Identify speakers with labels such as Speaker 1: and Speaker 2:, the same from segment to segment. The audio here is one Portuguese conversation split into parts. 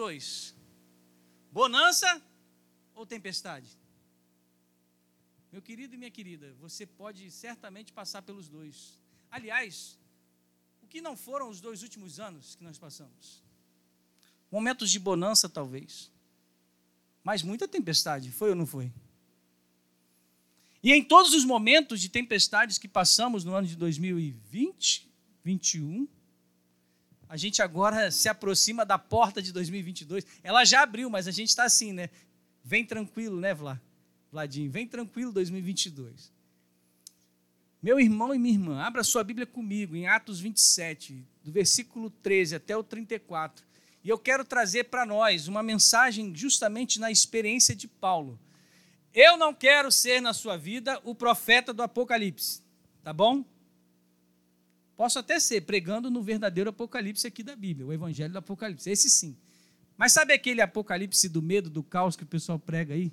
Speaker 1: 2022? Bonança ou tempestade? Meu querido e minha querida, você pode certamente passar pelos dois. Aliás, o que não foram os dois últimos anos que nós passamos? Momentos de bonança, talvez. Mas muita tempestade, foi ou não foi? E em todos os momentos de tempestades que passamos no ano de 2020, 2021, a gente agora se aproxima da porta de 2022. Ela já abriu, mas a gente está assim, né? Vem tranquilo, né, Vlad? Vladinho, vem tranquilo 2022. Meu irmão e minha irmã, abra sua Bíblia comigo em Atos 27, do versículo 13 até o 34. E eu quero trazer para nós uma mensagem justamente na experiência de Paulo. Eu não quero ser na sua vida o profeta do Apocalipse, tá bom? Posso até ser pregando no verdadeiro Apocalipse aqui da Bíblia, o Evangelho do Apocalipse, esse sim. Mas sabe aquele Apocalipse do medo, do caos que o pessoal prega aí?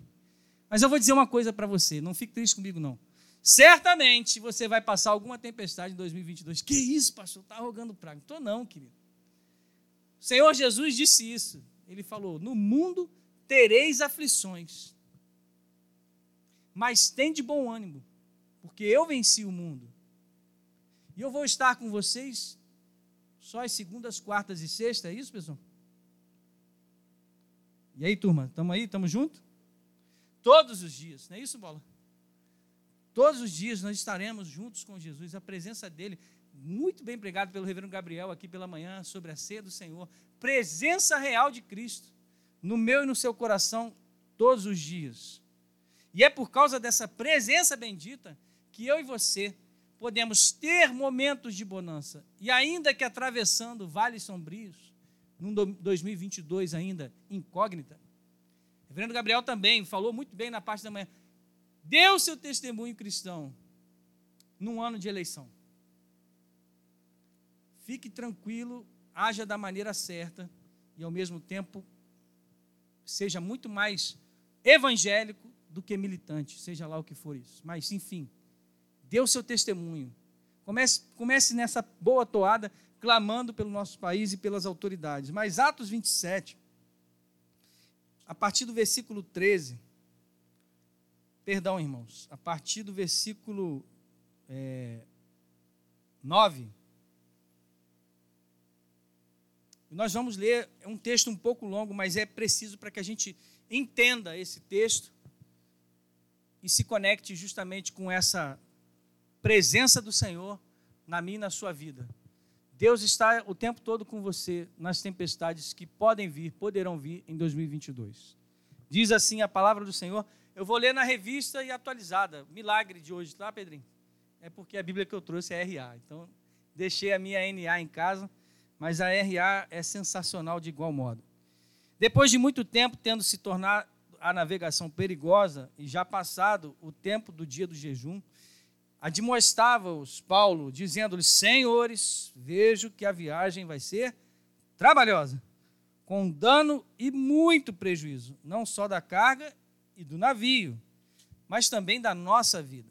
Speaker 1: Mas eu vou dizer uma coisa para você, não fique triste comigo não. Certamente você vai passar alguma tempestade em 2022. Que isso, pastor? Está rogando praga. Estou não, querido. O Senhor Jesus disse isso. Ele falou: No mundo tereis aflições, mas tem de bom ânimo, porque eu venci o mundo. E eu vou estar com vocês só as segundas, quartas e sextas, é isso, pessoal? E aí, turma, estamos aí? Estamos juntos? Todos os dias, não é isso, Bola? Todos os dias nós estaremos juntos com Jesus, a presença dele, muito bem pregado pelo reverendo Gabriel aqui pela manhã, sobre a ceia do Senhor, presença real de Cristo, no meu e no seu coração, todos os dias. E é por causa dessa presença bendita que eu e você podemos ter momentos de bonança. E ainda que atravessando vales sombrios, num 2022 ainda incógnita, o reverendo Gabriel também falou muito bem na parte da manhã. Deu seu testemunho cristão num ano de eleição. Fique tranquilo, haja da maneira certa e ao mesmo tempo seja muito mais evangélico do que militante, seja lá o que for isso. Mas, enfim, dê o seu testemunho. Comece, comece nessa boa toada, clamando pelo nosso país e pelas autoridades. Mas Atos 27, a partir do versículo 13, perdão, irmãos, a partir do versículo é, 9, nós vamos ler é um texto um pouco longo, mas é preciso para que a gente entenda esse texto e se conecte justamente com essa presença do Senhor na minha e na sua vida. Deus está o tempo todo com você nas tempestades que podem vir, poderão vir em 2022. Diz assim a palavra do Senhor. Eu vou ler na revista e atualizada. Milagre de hoje, tá, Pedrinho? É porque a Bíblia que eu trouxe é RA. Então, deixei a minha NA em casa, mas a RA é sensacional de igual modo. Depois de muito tempo tendo se tornado a navegação perigosa e já passado o tempo do dia do jejum, admoestava-os Paulo, dizendo-lhes: Senhores, vejo que a viagem vai ser trabalhosa, com dano e muito prejuízo, não só da carga e do navio, mas também da nossa vida.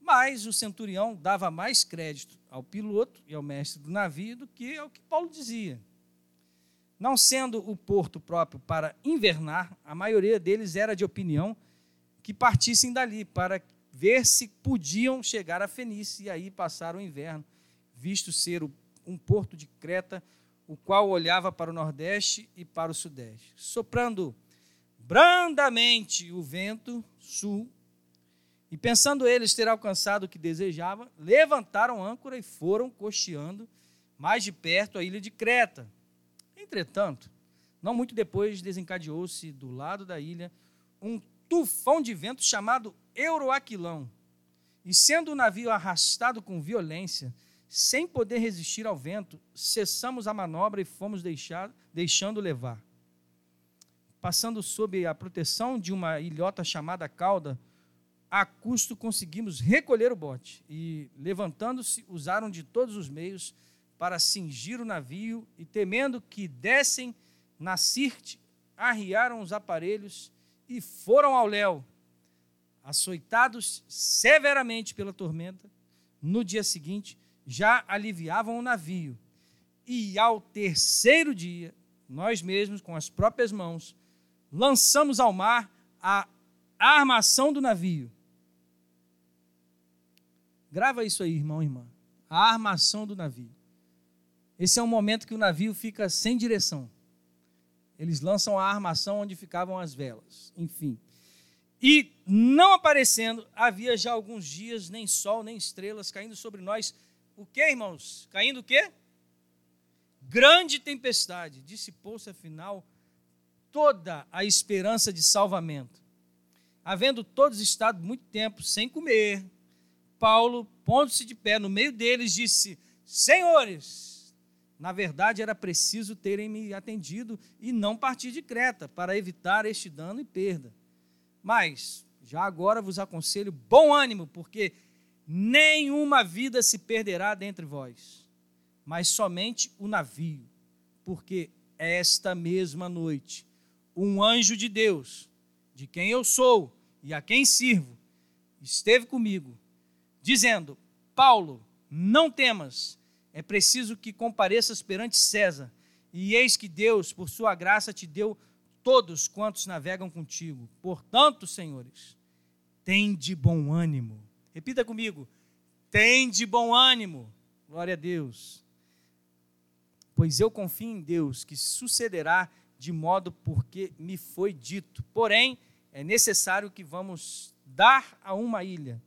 Speaker 1: Mas o centurião dava mais crédito ao piloto e ao mestre do navio do que ao que Paulo dizia. Não sendo o porto próprio para invernar, a maioria deles era de opinião que partissem dali para ver se podiam chegar a Fenícia e aí passar o inverno, visto ser um porto de Creta, o qual olhava para o nordeste e para o sudeste. Soprando brandamente o vento sul, e pensando eles ter alcançado o que desejavam, levantaram âncora e foram costeando mais de perto a ilha de Creta. Entretanto, não muito depois desencadeou-se do lado da ilha um tufão de vento chamado Euroaquilão. E sendo o navio arrastado com violência, sem poder resistir ao vento, cessamos a manobra e fomos deixar, deixando levar. Passando sob a proteção de uma ilhota chamada cauda, a custo conseguimos recolher o bote e, levantando-se, usaram de todos os meios para cingir o navio e, temendo que dessem na Sirte, arriaram os aparelhos e foram ao léu, açoitados severamente pela tormenta. No dia seguinte, já aliviavam o navio. E ao terceiro dia, nós mesmos, com as próprias mãos, lançamos ao mar a armação do navio. Grava isso aí, irmão e irmã. A armação do navio. Esse é um momento que o navio fica sem direção. Eles lançam a armação onde ficavam as velas. Enfim. E não aparecendo, havia já alguns dias, nem sol, nem estrelas caindo sobre nós. O que, irmãos? Caindo o quê? Grande tempestade. Dissipou-se, afinal, toda a esperança de salvamento. Havendo todos estado muito tempo sem comer, Paulo, pondo-se de pé no meio deles, disse: Senhores, na verdade era preciso terem me atendido e não partir de Creta, para evitar este dano e perda. Mas, já agora vos aconselho bom ânimo, porque nenhuma vida se perderá dentre vós, mas somente o navio, porque esta mesma noite um anjo de Deus, de quem eu sou e a quem sirvo, esteve comigo, dizendo: Paulo, não temas, é preciso que compareças perante César, e eis que Deus, por sua graça, te deu todos quantos navegam contigo. Portanto, senhores, tem de bom ânimo. Repita comigo: tem de bom ânimo. Glória a Deus. Pois eu confio em Deus que sucederá de modo porque me foi dito. Porém, é necessário que vamos dar a uma ilha.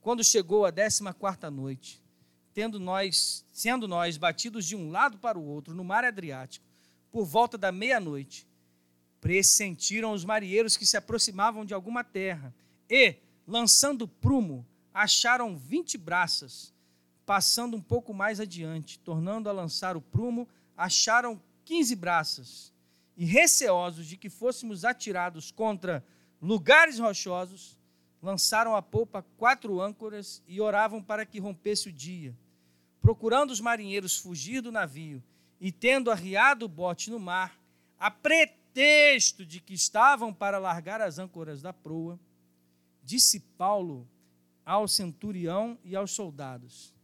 Speaker 1: Quando chegou a décima quarta noite, tendo nós, sendo nós batidos de um lado para o outro no mar Adriático, por volta da meia-noite, pressentiram os marinheiros que se aproximavam de alguma terra e, lançando prumo, acharam vinte braças. Passando um pouco mais adiante, tornando a lançar o prumo, acharam quinze braças. E receosos de que fôssemos atirados contra lugares rochosos, lançaram a polpa quatro âncoras e oravam para que rompesse o dia. Procurando os marinheiros fugir do navio e tendo arriado o bote no mar, a pretexto de que estavam para largar as âncoras da proa, disse Paulo ao centurião e aos soldados: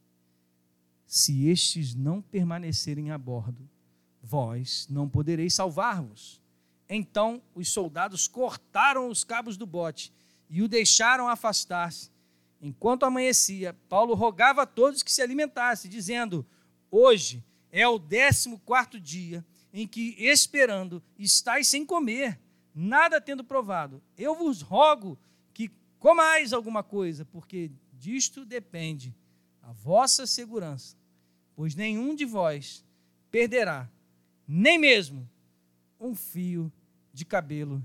Speaker 1: Se estes não permanecerem a bordo, vós não podereis salvar-vos. Então os soldados cortaram os cabos do bote e o deixaram afastar-se. Enquanto amanhecia, Paulo rogava a todos que se alimentassem, dizendo: Hoje é o décimo quarto dia em que, esperando, estáis sem comer, nada tendo provado, eu vos rogo que comais alguma coisa, porque disto depende a vossa segurança, pois nenhum de vós perderá, nem mesmo um fio de cabelo.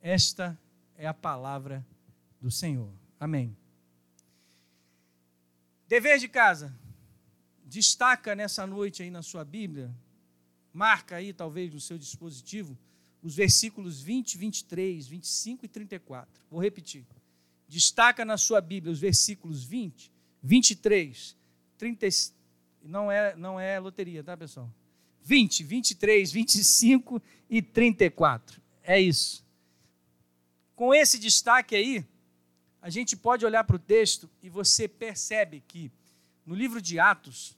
Speaker 1: Esta é a palavra do Senhor. Amém. Dever de casa. Destaca nessa noite aí na sua Bíblia Marca aí, talvez, no seu dispositivo, os versículos 20, 23, 25 e 34. Vou repetir. Destaca na sua Bíblia os versículos 20, 23, 30. Não é, não é loteria, tá, pessoal? 20, 23, 25 e 34. É isso. Com esse destaque aí, a gente pode olhar para o texto e você percebe que no livro de Atos,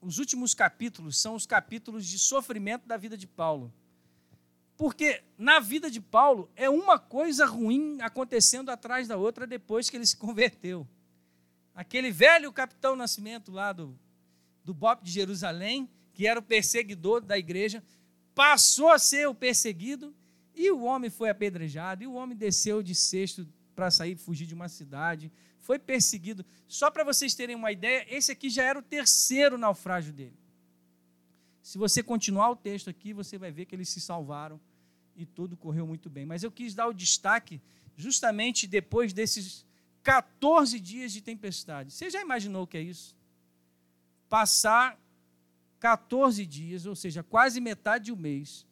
Speaker 1: os últimos capítulos são os capítulos de sofrimento da vida de Paulo. Porque na vida de Paulo é uma coisa ruim acontecendo atrás da outra depois que ele se converteu. Aquele velho capitão Nascimento lá do, do BOP de Jerusalém, que era o perseguidor da igreja, passou a ser o perseguido e o homem foi apedrejado, e o homem desceu de cesto para sair fugir de uma cidade, foi perseguido. Só para vocês terem uma ideia, esse aqui já era o terceiro naufrágio dele. Se você continuar o texto aqui, você vai ver que eles se salvaram e tudo correu muito bem. Mas eu quis dar o destaque justamente depois desses 14 dias de tempestade. Você já imaginou o que é isso? Passar 14 dias, ou seja, quase metade de um mês,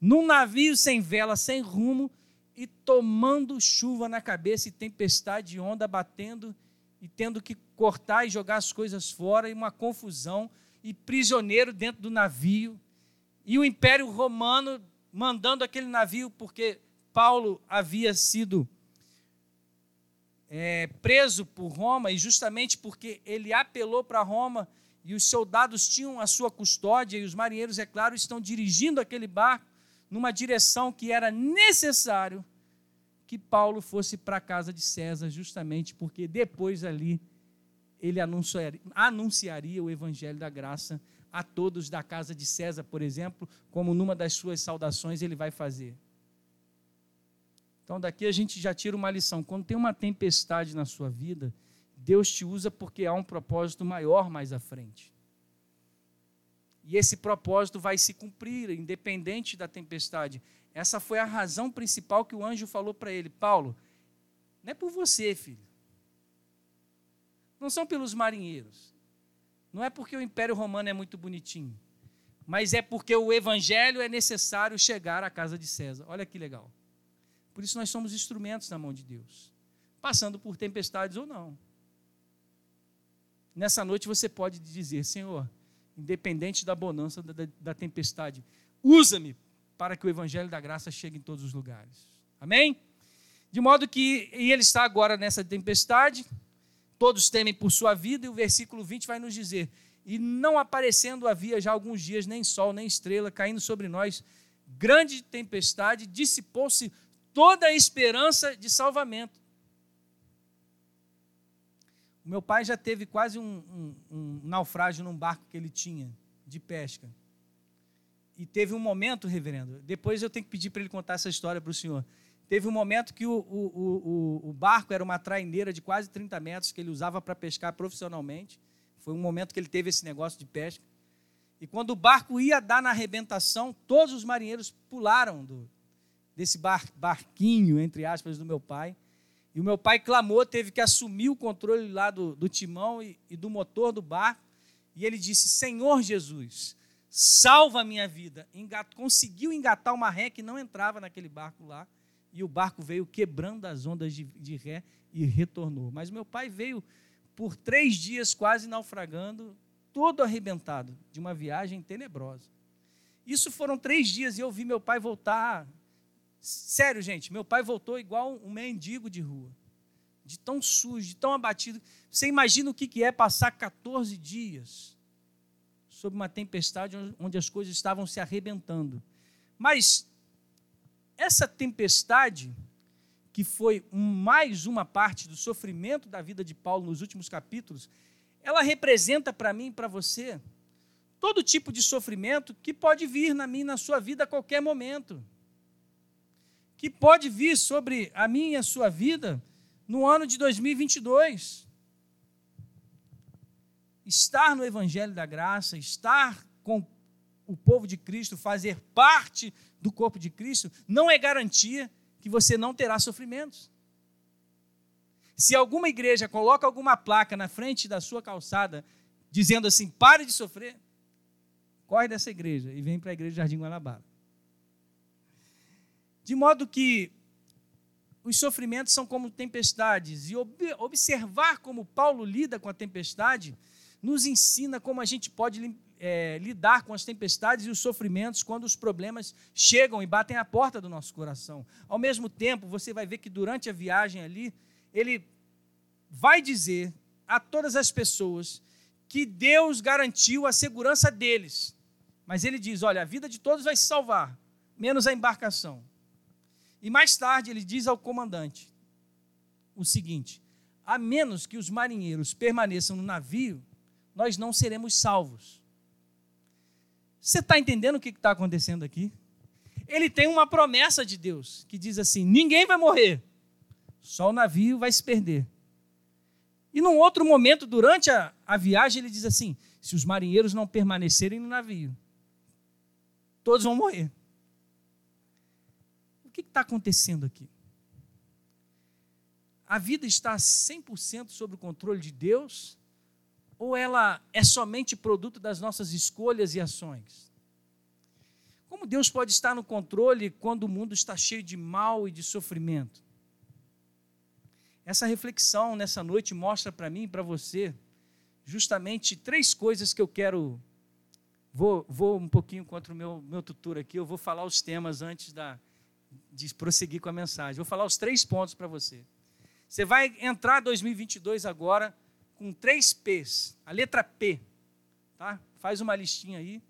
Speaker 1: num navio sem vela, sem rumo, e tomando chuva na cabeça e tempestade e onda batendo e tendo que cortar e jogar as coisas fora e uma confusão e prisioneiro dentro do navio e o Império Romano mandando aquele navio porque Paulo havia sido é, preso por Roma e justamente porque ele apelou para Roma e os soldados tinham a sua custódia, e os marinheiros, é claro, estão dirigindo aquele barco numa direção que era necessário que Paulo fosse para a casa de César, justamente porque depois ali ele anunciaria, anunciaria o evangelho da graça a todos da casa de César, por exemplo, como numa das suas saudações ele vai fazer. Então, daqui a gente já tira uma lição. Quando tem uma tempestade na sua vida, Deus te usa porque há um propósito maior mais à frente. E esse propósito vai se cumprir, independente da tempestade. Essa foi a razão principal que o anjo falou para ele: Paulo, não é por você, filho. Não são pelos marinheiros. Não é porque o Império Romano é muito bonitinho. Mas é porque o evangelho é necessário chegar à casa de César. Olha que legal. Por isso nós somos instrumentos na mão de Deus, passando por tempestades ou não. Nessa noite você pode dizer: Senhor, independente da bonança da, da, da tempestade, usa-me para que o evangelho da graça chegue em todos os lugares. Amém? De modo que ele está agora nessa tempestade, todos temem por sua vida, e o versículo 20 vai nos dizer: E não aparecendo havia já alguns dias nem sol, nem estrela, caindo sobre nós, grande tempestade, dissipou-se toda a esperança de salvamento. O meu pai já teve quase um, um, um naufrágio num barco que ele tinha de pesca. E teve um momento, reverendo, depois eu tenho que pedir para ele contar essa história para o senhor. Teve um momento que o, o, o, o, barco era uma traineira de quase 30 metros que ele usava para pescar profissionalmente. Foi um momento que ele teve esse negócio de pesca. E quando o barco ia dar na arrebentação, todos os marinheiros pularam do, desse bar, barquinho, entre aspas, do meu pai. E o meu pai clamou, teve que assumir o controle lá do, do timão e, e do motor do barco. E ele disse: Senhor Jesus, salva a minha vida. Engat, conseguiu engatar uma ré que não entrava naquele barco lá. E o barco veio quebrando as ondas de, de ré e retornou. Mas meu pai veio por três dias quase naufragando, todo arrebentado, de uma viagem tenebrosa. Isso foram três dias e eu vi meu pai voltar Sério, gente, meu pai voltou igual um mendigo de rua. De tão sujo, de tão abatido. Você imagina o que é passar 14 dias sob uma tempestade onde as coisas estavam se arrebentando. Mas essa tempestade, que foi mais uma parte do sofrimento da vida de Paulo nos últimos capítulos, ela representa para mim e para você todo tipo de sofrimento que pode vir na minha na sua vida a qualquer momento que pode vir sobre a minha e a sua vida no ano de 2022. Estar no Evangelho da Graça, estar com o povo de Cristo, fazer parte do corpo de Cristo, não é garantia que você não terá sofrimentos. Se alguma igreja coloca alguma placa na frente da sua calçada dizendo assim: pare de sofrer, corre dessa igreja e vem para a igreja Jardim Guanabara. De modo que os sofrimentos são como tempestades, e observar como Paulo lida com a tempestade nos ensina como a gente pode é, lidar com as tempestades e os sofrimentos quando os problemas chegam e batem à porta do nosso coração. Ao mesmo tempo, você vai ver que durante a viagem ali, ele vai dizer a todas as pessoas que Deus garantiu a segurança deles. Mas ele diz: olha, a vida de todos vai se salvar, menos a embarcação. E mais tarde ele diz ao comandante o seguinte: a menos que os marinheiros permaneçam no navio, nós não seremos salvos. Você está entendendo o que está acontecendo aqui? Ele tem uma promessa de Deus que diz assim: ninguém vai morrer, só o navio vai se perder. E num outro momento, durante a, a viagem, ele diz assim: se os marinheiros não permanecerem no navio, todos vão morrer que está acontecendo aqui? A vida está 100% sob o controle de Deus? Ou ela é somente produto das nossas escolhas e ações? Como Deus pode estar no controle quando o mundo está cheio de mal e de sofrimento? Essa reflexão nessa noite mostra para mim e para você justamente três coisas que eu quero. Vou, vou um pouquinho contra o meu, meu tutor aqui, eu vou falar os temas antes da, de prosseguir com a mensagem. Vou falar os três pontos para você. Você vai entrar 2022 agora com três P's. A letra P. Tá? Faz uma listinha aí.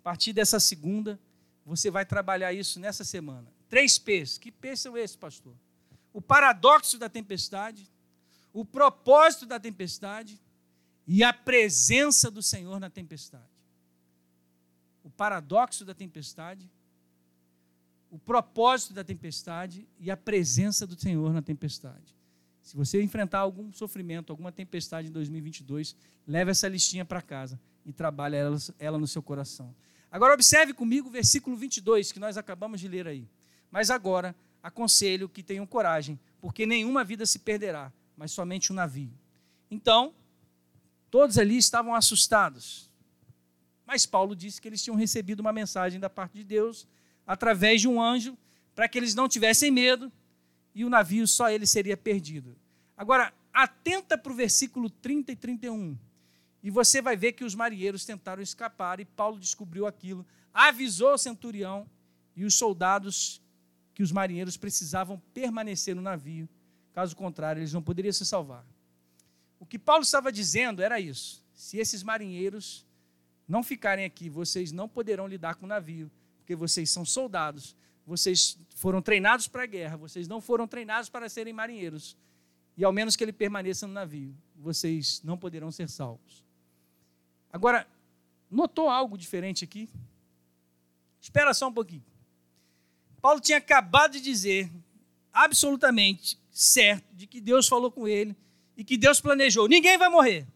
Speaker 1: A partir dessa segunda, você vai trabalhar isso nessa semana. Três P's. Que P's são esses, pastor? O paradoxo da tempestade, o propósito da tempestade e a presença do Senhor na tempestade. O paradoxo da tempestade, o propósito da tempestade e a presença do Senhor na tempestade. Se você enfrentar algum sofrimento, alguma tempestade em 2022, leve essa listinha para casa e trabalhe ela, ela no seu coração. Agora, observe comigo o versículo 22, que nós acabamos de ler aí. Mas agora, aconselho que tenham coragem, porque nenhuma vida se perderá, mas somente um navio. Então, todos ali estavam assustados. Mas Paulo disse que eles tinham recebido uma mensagem da parte de Deus, através de um anjo, para que eles não tivessem medo e o navio só ele seria perdido. Agora, atenta para o versículo 30 e 31. E você vai ver que os marinheiros tentaram escapar e Paulo descobriu aquilo, avisou o centurião e os soldados que os marinheiros precisavam permanecer no navio, caso contrário, eles não poderiam se salvar. O que Paulo estava dizendo era isso: se esses marinheiros não ficarem aqui, vocês não poderão lidar com o navio, porque vocês são soldados, vocês foram treinados para a guerra, vocês não foram treinados para serem marinheiros. E ao menos que ele permaneça no navio, vocês não poderão ser salvos. Agora, notou algo diferente aqui? Espera só um pouquinho. Paulo tinha acabado de dizer, absolutamente certo, de que Deus falou com ele e que Deus planejou: ninguém vai morrer.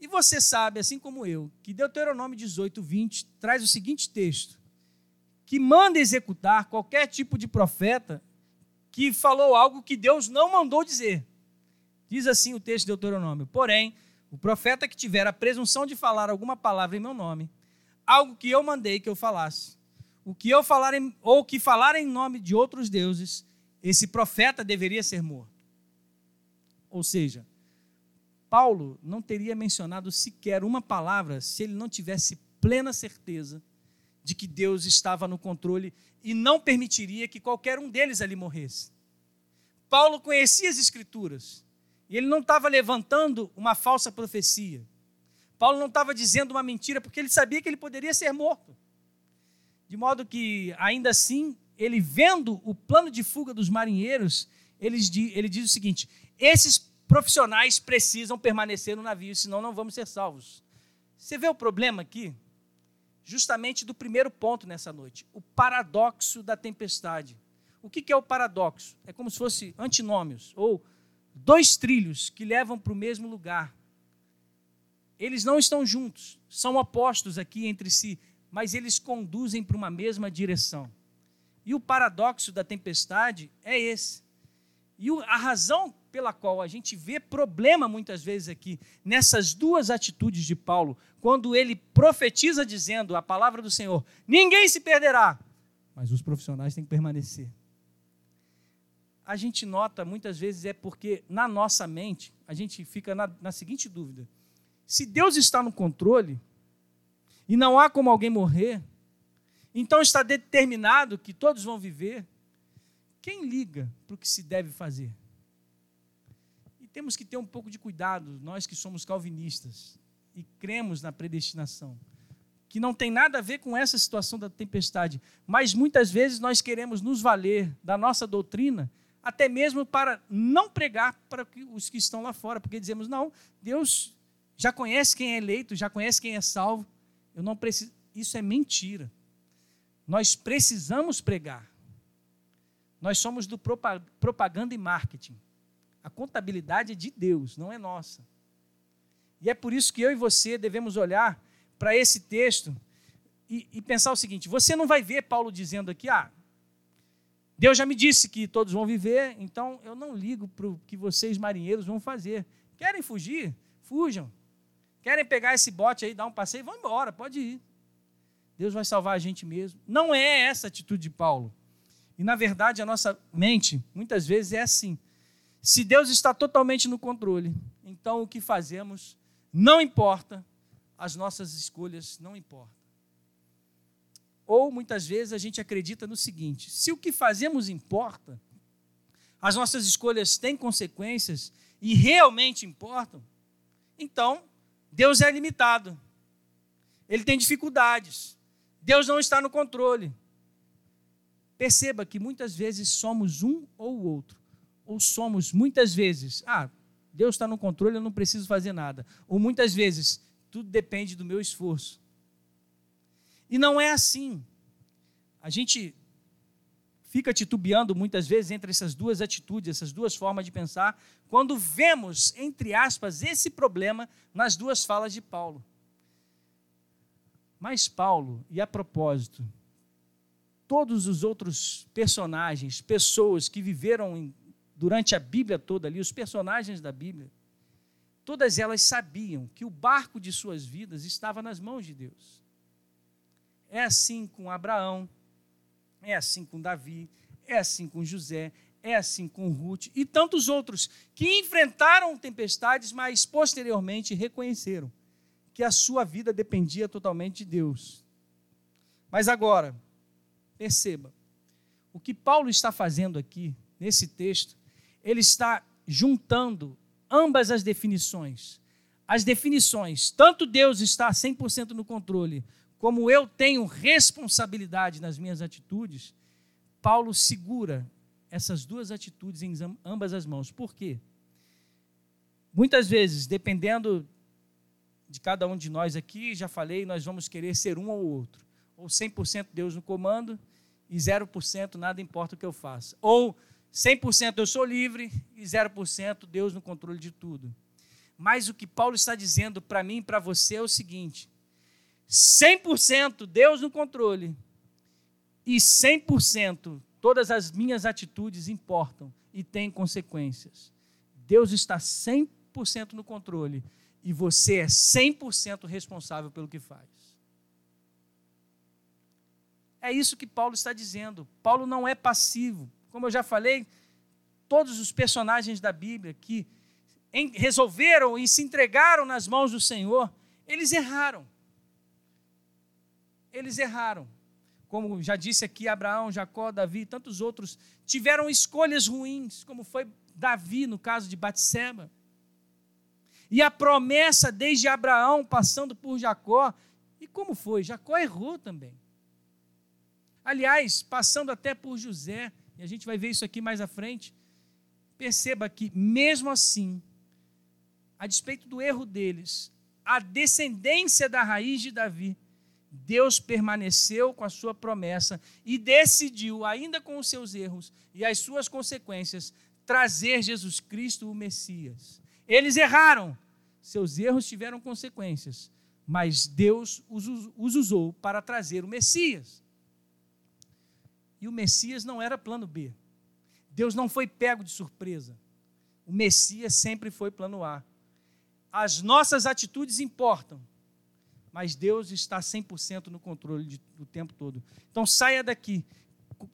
Speaker 1: E você sabe, assim como eu, que Deuteronômio 18, 20 traz o seguinte texto: que manda executar qualquer tipo de profeta que falou algo que Deus não mandou dizer. Diz assim o texto de Deuteronômio: Porém, o profeta que tiver a presunção de falar alguma palavra em meu nome, algo que eu mandei que eu falasse, o que eu falar em, ou que falar em nome de outros deuses, esse profeta deveria ser morto. Ou seja, Paulo não teria mencionado sequer uma palavra se ele não tivesse plena certeza de que Deus estava no controle e não permitiria que qualquer um deles ali morresse. Paulo conhecia as Escrituras e ele não estava levantando uma falsa profecia. Paulo não estava dizendo uma mentira, porque ele sabia que ele poderia ser morto. De modo que, ainda assim, ele vendo o plano de fuga dos marinheiros, ele, ele diz o seguinte: esses profissionais precisam permanecer no navio, senão não vamos ser salvos. Você vê o problema aqui? Justamente do primeiro ponto nessa noite: o paradoxo da tempestade. O que é o paradoxo? É como se fosse antinômios, ou dois trilhos que levam para o mesmo lugar. Eles não estão juntos, são opostos aqui entre si, mas eles conduzem para uma mesma direção. E o paradoxo da tempestade é esse. E a razão pela qual a gente vê problema muitas vezes aqui, nessas duas atitudes de Paulo, quando ele profetiza dizendo a palavra do Senhor: ninguém se perderá, mas os profissionais têm que permanecer a gente nota muitas vezes é porque na nossa mente a gente fica na, na seguinte dúvida: se Deus está no controle e não há como alguém morrer, então está determinado que todos vão viver, quem liga para o que se deve fazer? Temos que ter um pouco de cuidado, nós que somos calvinistas e cremos na predestinação, que não tem nada a ver com essa situação da tempestade, mas muitas vezes nós queremos nos valer da nossa doutrina até mesmo para não pregar para os que estão lá fora, porque dizemos, não, Deus já conhece quem é eleito, já conhece quem é salvo. Eu não preciso. Isso é mentira. Nós precisamos pregar. Nós somos do propaganda e marketing. A contabilidade é de Deus, não é nossa. E é por isso que eu e você devemos olhar para esse texto e, e, pensar o seguinte: você não vai ver Paulo dizendo aqui, ah, Deus já me disse que todos vão viver, então eu não ligo para o que vocês, marinheiros, vão fazer. Querem fugir? Fujam. Querem pegar esse bote aí, dar um passeio? Vão embora, pode ir. Deus vai salvar a gente mesmo. Não é essa a atitude de Paulo. E, na verdade, a nossa mente, muitas vezes, é assim. Se Deus está totalmente no controle, então o que fazemos não importa, as nossas escolhas não importam. Ou muitas vezes a gente acredita no seguinte: se o que fazemos importa, as nossas escolhas têm consequências e realmente importam, então Deus é limitado. Ele tem dificuldades. Deus não está no controle. Perceba que muitas vezes somos um ou outro. Ou somos muitas vezes, ah, Deus está no controle, eu não preciso fazer nada. Ou muitas vezes, tudo depende do meu esforço. E não é assim. A gente fica titubeando muitas vezes entre essas duas atitudes, essas duas formas de pensar, quando vemos, entre aspas, esse problema nas duas falas de Paulo. Mas Paulo, e a propósito, todos os outros personagens, pessoas que viveram em, durante a Bíblia toda ali, os personagens da Bíblia, todas elas sabiam que o barco de suas vidas estava nas mãos de Deus. É assim com Abraão, é assim com Davi, é assim com José, é assim com Ruth e tantos outros que enfrentaram tempestades, mas posteriormente reconheceram que a sua vida dependia totalmente de Deus. Mas agora, perceba, o que Paulo está fazendo aqui, nesse texto, ele está juntando ambas as definições. As definições, tanto Deus está 100% no controle, como eu tenho responsabilidade nas minhas atitudes, Paulo segura essas duas atitudes em ambas as mãos. Por quê? Muitas vezes, dependendo de cada um de nós aqui, já falei, nós vamos querer ser um ou outro. Ou 100% Deus no comando e 0% nada importa o que eu faça. Ou 100% eu sou livre e 0% Deus no controle de tudo. Mas o que Paulo está dizendo para mim e para você é o seguinte: 100% Deus no controle e 100% todas as minhas atitudes importam e têm consequências. Deus está 100% no controle e você é 100% responsável pelo que faz. É isso que Paulo está dizendo. Paulo não é passivo. Como eu já falei, todos os personagens da Bíblia que resolveram e se entregaram nas mãos do Senhor, eles erraram eles erraram. Como já disse aqui, Abraão, Jacó, Davi e tantos outros tiveram escolhas ruins, como foi Davi no caso de Batseba. E a promessa desde Abraão passando por Jacó, e como foi? Jacó errou também. Aliás, passando até por José, e a gente vai ver isso aqui mais à frente, perceba que, mesmo assim, a despeito do erro deles, a descendência da raiz de Davi Deus permaneceu com a sua promessa e decidiu, ainda com os seus erros e as suas consequências, trazer Jesus Cristo, o Messias. Eles erraram, seus erros tiveram consequências, mas Deus os, usou para trazer o Messias. E o Messias não era plano B. Deus não foi pego de surpresa. O Messias sempre foi plano A. As nossas atitudes importam mas Deus está 100% no controle de, do tempo todo. Então saia daqui,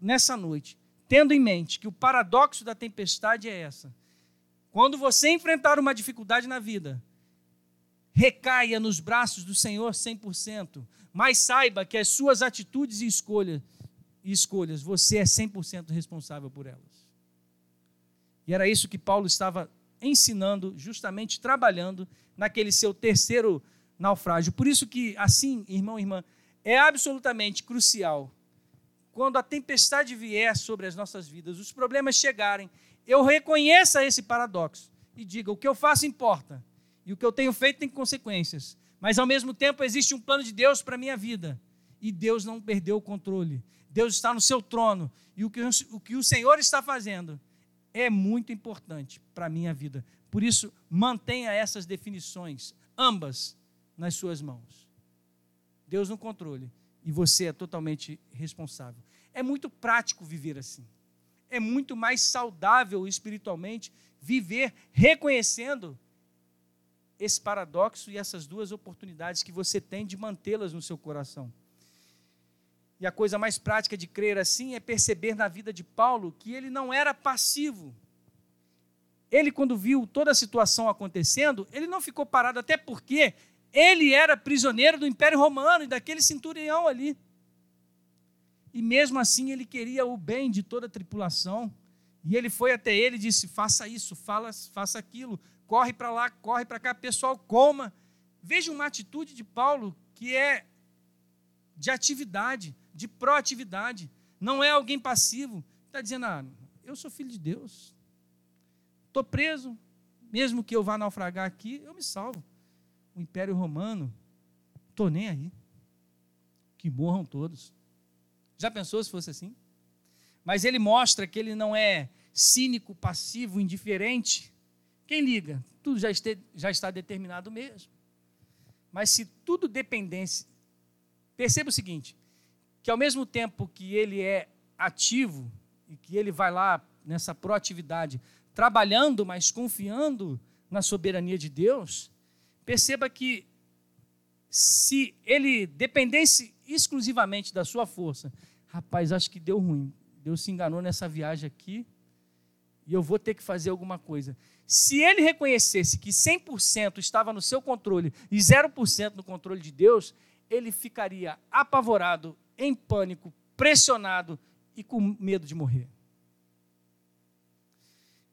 Speaker 1: nessa noite, tendo em mente que o paradoxo da tempestade é essa. Quando você enfrentar uma dificuldade na vida, recaia nos braços do Senhor 100%, mas saiba que as suas atitudes e escolhas, e escolhas você é 100% responsável por elas. E era isso que Paulo estava ensinando, justamente trabalhando naquele seu terceiro naufrágio. Por isso que, assim, irmão e irmã, é absolutamente crucial, quando a tempestade vier sobre as nossas vidas, os problemas chegarem, eu reconheça esse paradoxo e diga: o que eu faço importa, e o que eu tenho feito tem consequências, mas ao mesmo tempo existe um plano de Deus para a minha vida, e Deus não perdeu o controle, Deus está no seu trono, e o que o, que o Senhor está fazendo é muito importante para a minha vida. Por isso, mantenha essas definições, ambas, nas suas mãos. Deus no controle e você é totalmente responsável. É muito prático viver assim. É muito mais saudável espiritualmente viver reconhecendo esse paradoxo e essas duas oportunidades que você tem de mantê-las no seu coração. E a coisa mais prática de crer assim é perceber na vida de Paulo que ele não era passivo. Ele, quando viu toda a situação acontecendo, ele não ficou parado, até porque ele era prisioneiro do Império Romano e daquele centurião ali. E mesmo assim ele queria o bem de toda a tripulação. E ele foi até ele e disse: faça isso, fala, faça aquilo, corre para lá, corre para cá, pessoal, coma, Veja uma atitude de Paulo que é de atividade, de proatividade. Não é alguém passivo. Está dizendo, ah, eu sou filho de Deus. Estou preso, mesmo que eu vá naufragar aqui, eu me salvo. O Império Romano, estou nem aí. Que morram todos. Já pensou se fosse assim? Mas ele mostra que ele não é cínico, passivo, indiferente. Quem liga? Tudo já, este, já está determinado mesmo. Mas se tudo dependesse. Perceba o seguinte: que ao mesmo tempo que ele é ativo e que ele vai lá nessa proatividade, trabalhando, mas confiando na soberania de Deus, perceba que se ele dependesse exclusivamente da sua força, rapaz, acho que deu ruim. Deus se enganou nessa viagem aqui e eu vou ter que fazer alguma coisa. Se ele reconhecesse que 100% estava no seu controle e 0% no controle de Deus, ele ficaria apavorado, em pânico, pressionado e com medo de morrer.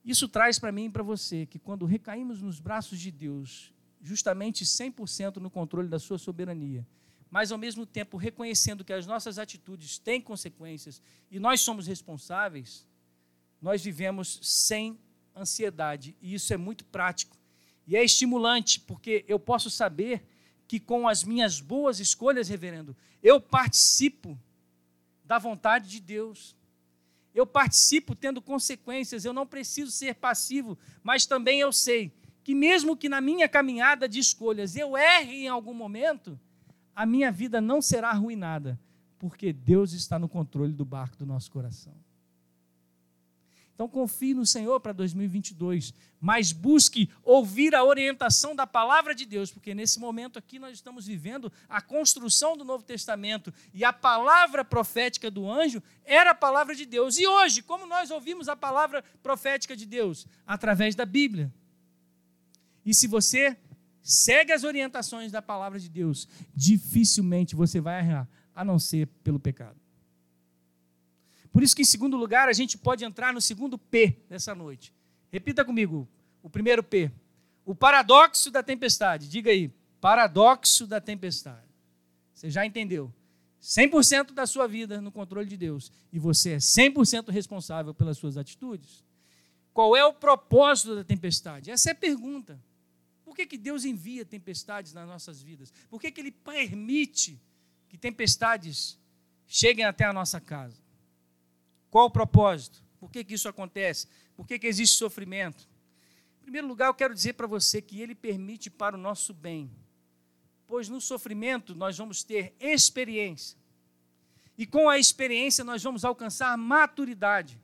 Speaker 1: Isso traz para mim e para você que quando recaímos nos braços de Deus, justamente 100% no controle da sua soberania, mas ao mesmo tempo reconhecendo que as nossas atitudes têm consequências e nós somos responsáveis, nós vivemos sem ansiedade, e isso é muito prático. E é estimulante, porque eu posso saber que com as minhas boas escolhas, reverendo, eu participo da vontade de Deus. Eu participo tendo consequências, eu não preciso ser passivo, mas também eu sei que, mesmo que na minha caminhada de escolhas eu erre em algum momento, a minha vida não será arruinada, porque Deus está no controle do barco do nosso coração. Então confie no Senhor para 2022, mas busque ouvir a orientação da palavra de Deus, porque nesse momento aqui nós estamos vivendo a construção do Novo Testamento e a palavra profética do anjo era a palavra de Deus. E hoje, como nós ouvimos a palavra profética de Deus? Através da Bíblia. E se você segue as orientações da palavra de Deus, dificilmente você vai errar, a não ser pelo pecado. Por isso que, em segundo lugar, a gente pode entrar no segundo P dessa noite. Repita comigo o primeiro P. O paradoxo da tempestade. Diga aí, paradoxo da tempestade. Você já entendeu. 100% da sua vida no controle de Deus. E você é 100% responsável pelas suas atitudes. Qual é o propósito da tempestade? Essa é a pergunta. Por que, que Deus envia tempestades nas nossas vidas? Por que, que Ele permite que tempestades cheguem até a nossa casa? Qual o propósito? Por que, que isso acontece? Por que, que existe sofrimento? Em primeiro lugar, eu quero dizer para você que ele permite para o nosso bem, pois no sofrimento nós vamos ter experiência. E com a experiência nós vamos alcançar maturidade.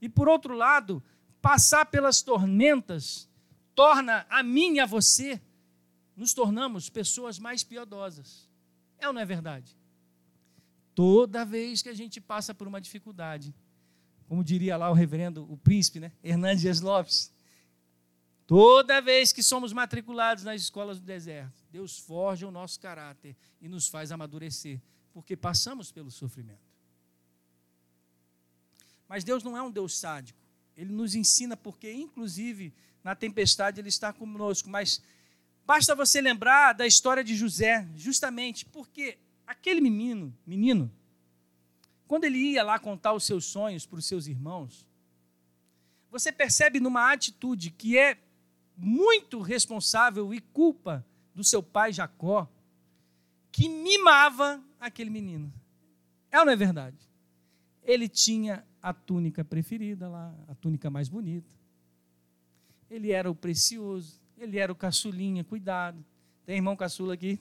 Speaker 1: E por outro lado, passar pelas tormentas torna a mim e a você, nos tornamos pessoas mais piedosas. É ou não é verdade? Toda vez que a gente passa por uma dificuldade, como diria lá o reverendo, o príncipe, né? Hernandes Lopes, toda vez que somos matriculados nas escolas do deserto, Deus forja o nosso caráter e nos faz amadurecer, porque passamos pelo sofrimento. Mas Deus não é um Deus sádico. Ele nos ensina porque, inclusive, na tempestade ele está conosco. Mas basta você lembrar da história de José, justamente porque aquele menino, menino, quando ele ia lá contar os seus sonhos para os seus irmãos, você percebe numa atitude que é muito responsável e culpa do seu pai Jacó, que mimava aquele menino. É ou não é verdade? Ele tinha a túnica preferida lá, a túnica mais bonita. Ele era o precioso, ele era o caçulinha, cuidado. Tem irmão caçula aqui?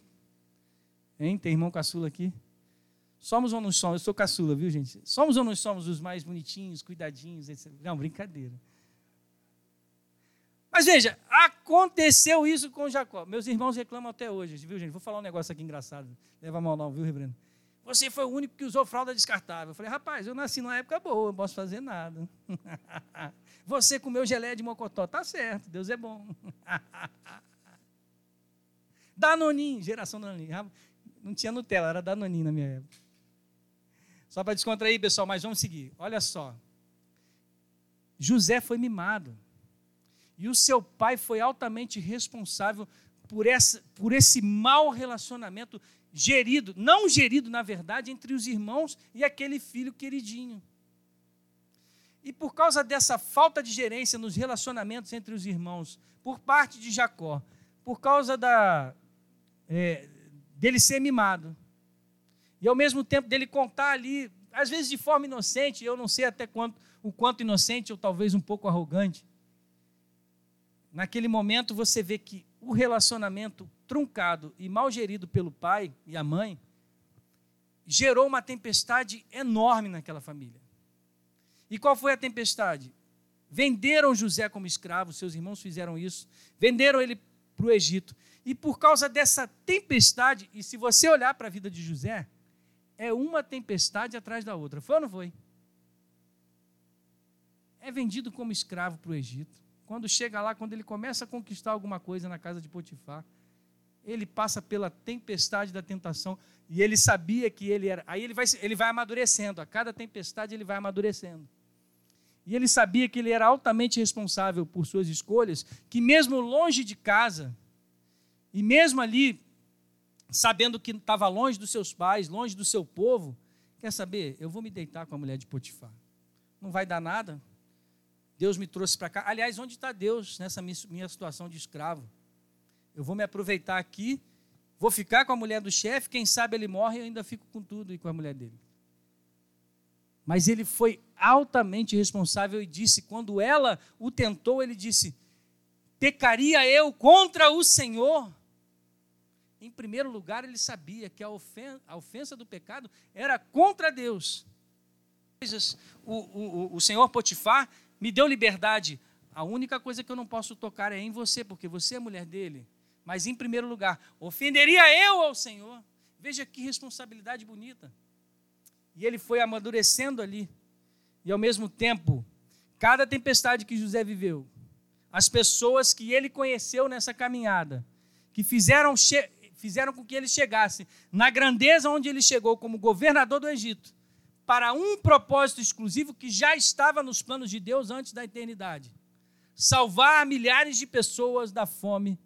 Speaker 1: Hein? Tem irmão caçula aqui? Somos ou não somos? Eu sou caçula, viu, gente? Somos ou não somos os mais bonitinhos, cuidadinhos, etc. Não, brincadeira. Mas veja, aconteceu isso com Jacó. Meus irmãos reclamam até hoje, viu, gente? Vou falar um negócio aqui engraçado. Leva mal não, viu, Reverendo? Você foi o único que usou fralda descartável. Eu falei, rapaz, eu nasci numa época boa, não posso fazer nada. Você comeu geleia de mocotó. Tá certo, Deus é bom. Danoninho, geração Danoninho. Não tinha Nutella, era Danoninho na minha época. Só para descontrair, pessoal, mas vamos seguir. Olha só. José foi mimado. E o seu pai foi altamente responsável por, essa, por esse mau relacionamento gerido, não gerido, na verdade, entre os irmãos e aquele filho queridinho. E por causa dessa falta de gerência nos relacionamentos entre os irmãos, por parte de Jacó, por causa da, é, dele ser mimado, e ao mesmo tempo dele contar ali, às vezes de forma inocente, eu não sei até quanto, o quanto inocente ou talvez um pouco arrogante. Naquele momento você vê que o relacionamento truncado e mal gerido pelo pai e a mãe gerou uma tempestade enorme naquela família. E qual foi a tempestade? Venderam José como escravo, seus irmãos fizeram isso, venderam ele para o Egito. E por causa dessa tempestade, e se você olhar para a vida de José, é uma tempestade atrás da outra. Foi ou não foi? É vendido como escravo para o Egito. Quando chega lá, quando ele começa a conquistar alguma coisa na casa de Potifar, ele passa pela tempestade da tentação e ele sabia que ele era. Aí ele vai, ele vai amadurecendo, a cada tempestade ele vai amadurecendo. E ele sabia que ele era altamente responsável por suas escolhas, que mesmo longe de casa, e mesmo ali, sabendo que estava longe dos seus pais, longe do seu povo, quer saber? Eu vou me deitar com a mulher de Potifar. Não vai dar nada. Deus me trouxe para cá. Aliás, onde está Deus nessa minha situação de escravo? Eu vou me aproveitar aqui, vou ficar com a mulher do chefe, quem sabe ele morre e eu ainda fico com tudo e com a mulher dele. Mas ele foi altamente responsável e disse: quando ela o tentou, ele disse: pecaria eu contra o Senhor? Em primeiro lugar, ele sabia que a ofensa, a ofensa do pecado era contra Deus. O, o, o Senhor Potifar me deu liberdade. A única coisa que eu não posso tocar é em você, porque você é mulher dele. Mas, em primeiro lugar, ofenderia eu ao Senhor. Veja que responsabilidade bonita. E ele foi amadurecendo ali. E, ao mesmo tempo, cada tempestade que José viveu, as pessoas que ele conheceu nessa caminhada, que fizeram, fizeram com que ele chegasse na grandeza onde ele chegou como governador do Egito, para um propósito exclusivo que já estava nos planos de Deus antes da eternidade: salvar milhares de pessoas da fome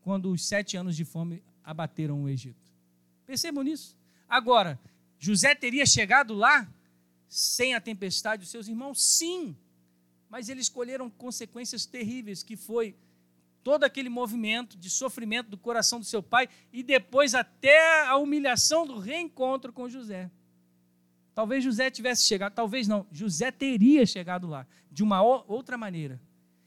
Speaker 1: quando os sete anos de fome abateram o Egito. Percebam nisso. Agora, José teria chegado lá sem a tempestade dos seus irmãos? Sim, mas eles escolheram consequências terríveis, que foi todo aquele movimento de sofrimento do coração do seu pai e depois até a humilhação do reencontro com José. Talvez José tivesse chegado, talvez não, José teria chegado lá de uma outra maneira,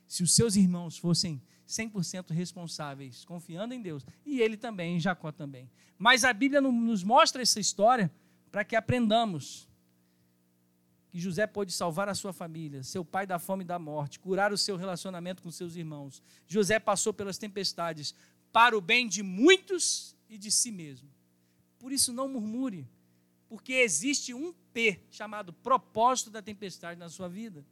Speaker 1: se os seus irmãos fossem 100% responsáveis, confiando em Deus, e ele também, Jacó também. Mas a Bíblia nos mostra essa história para que aprendamos que José pôde salvar a sua família, seu pai da fome e da morte, curar o seu relacionamento com seus irmãos. José passou pelas tempestades para o bem de muitos e de si mesmo. Por isso, não murmure, porque existe um P chamado propósito da tempestade na sua vida.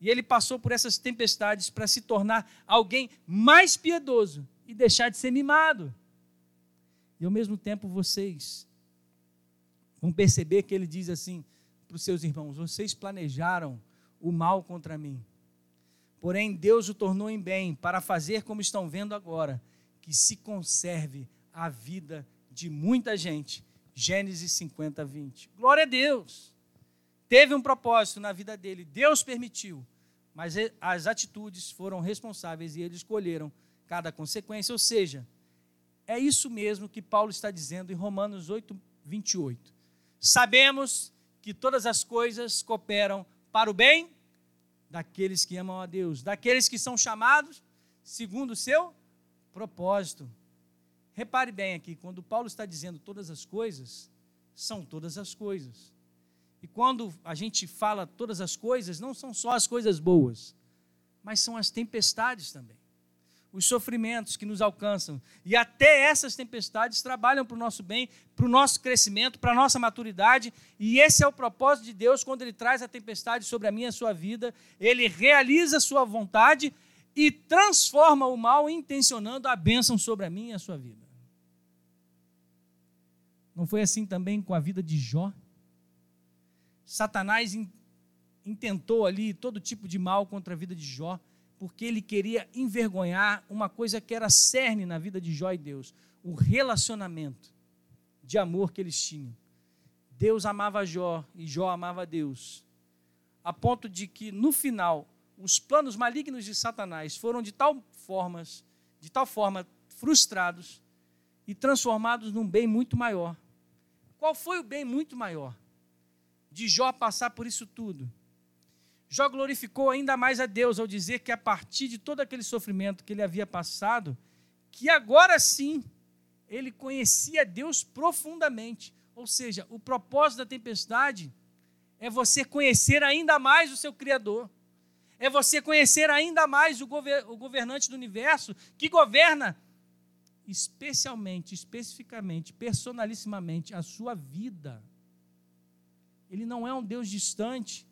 Speaker 1: E ele passou por essas tempestades para se tornar alguém mais piedoso e deixar de ser mimado. E ao mesmo tempo vocês vão perceber que ele diz assim para os seus irmãos: vocês planejaram o mal contra mim. Porém, Deus o tornou em bem para fazer como estão vendo agora, que se conserve a vida de muita gente. Gênesis 50, 20. Glória a Deus! teve um propósito na vida dele, Deus permitiu, mas as atitudes foram responsáveis e eles escolheram cada consequência. Ou seja, é isso mesmo que Paulo está dizendo em Romanos 8, 28. Sabemos que todas as coisas cooperam para o bem daqueles que amam a Deus, daqueles que são chamados segundo o seu propósito. Repare bem aqui, quando Paulo está dizendo todas as coisas, são todas as coisas. E quando a gente fala todas as coisas, não são só as coisas boas, mas são as tempestades também. Os sofrimentos que nos alcançam. E até essas tempestades trabalham para o nosso bem, para o nosso crescimento, para a nossa maturidade. E esse é o propósito de Deus quando Ele traz a tempestade sobre a minha e a sua vida. Ele realiza a sua vontade e transforma o mal, intencionando a bênção sobre a minha e a sua vida. Não foi assim também com a vida de Jó? Satanás intentou ali todo tipo de mal contra a vida de Jó, porque ele queria envergonhar uma coisa que era cerne na vida de Jó e Deus: o relacionamento de amor que eles tinham. Deus amava Jó e Jó amava Deus, a ponto de que no final os planos malignos de Satanás foram de tal formas, de tal forma frustrados e transformados num bem muito maior. Qual foi o bem muito maior? De Jó passar por isso tudo. Jó glorificou ainda mais a Deus ao dizer que a partir de todo aquele sofrimento que ele havia passado, que agora sim ele conhecia Deus profundamente. Ou seja, o propósito da tempestade é você conhecer ainda mais o seu Criador. É você conhecer ainda mais o, governante do universo que governa especialmente, especificamente, personalissimamente a sua vida. Ele não é um Deus distante,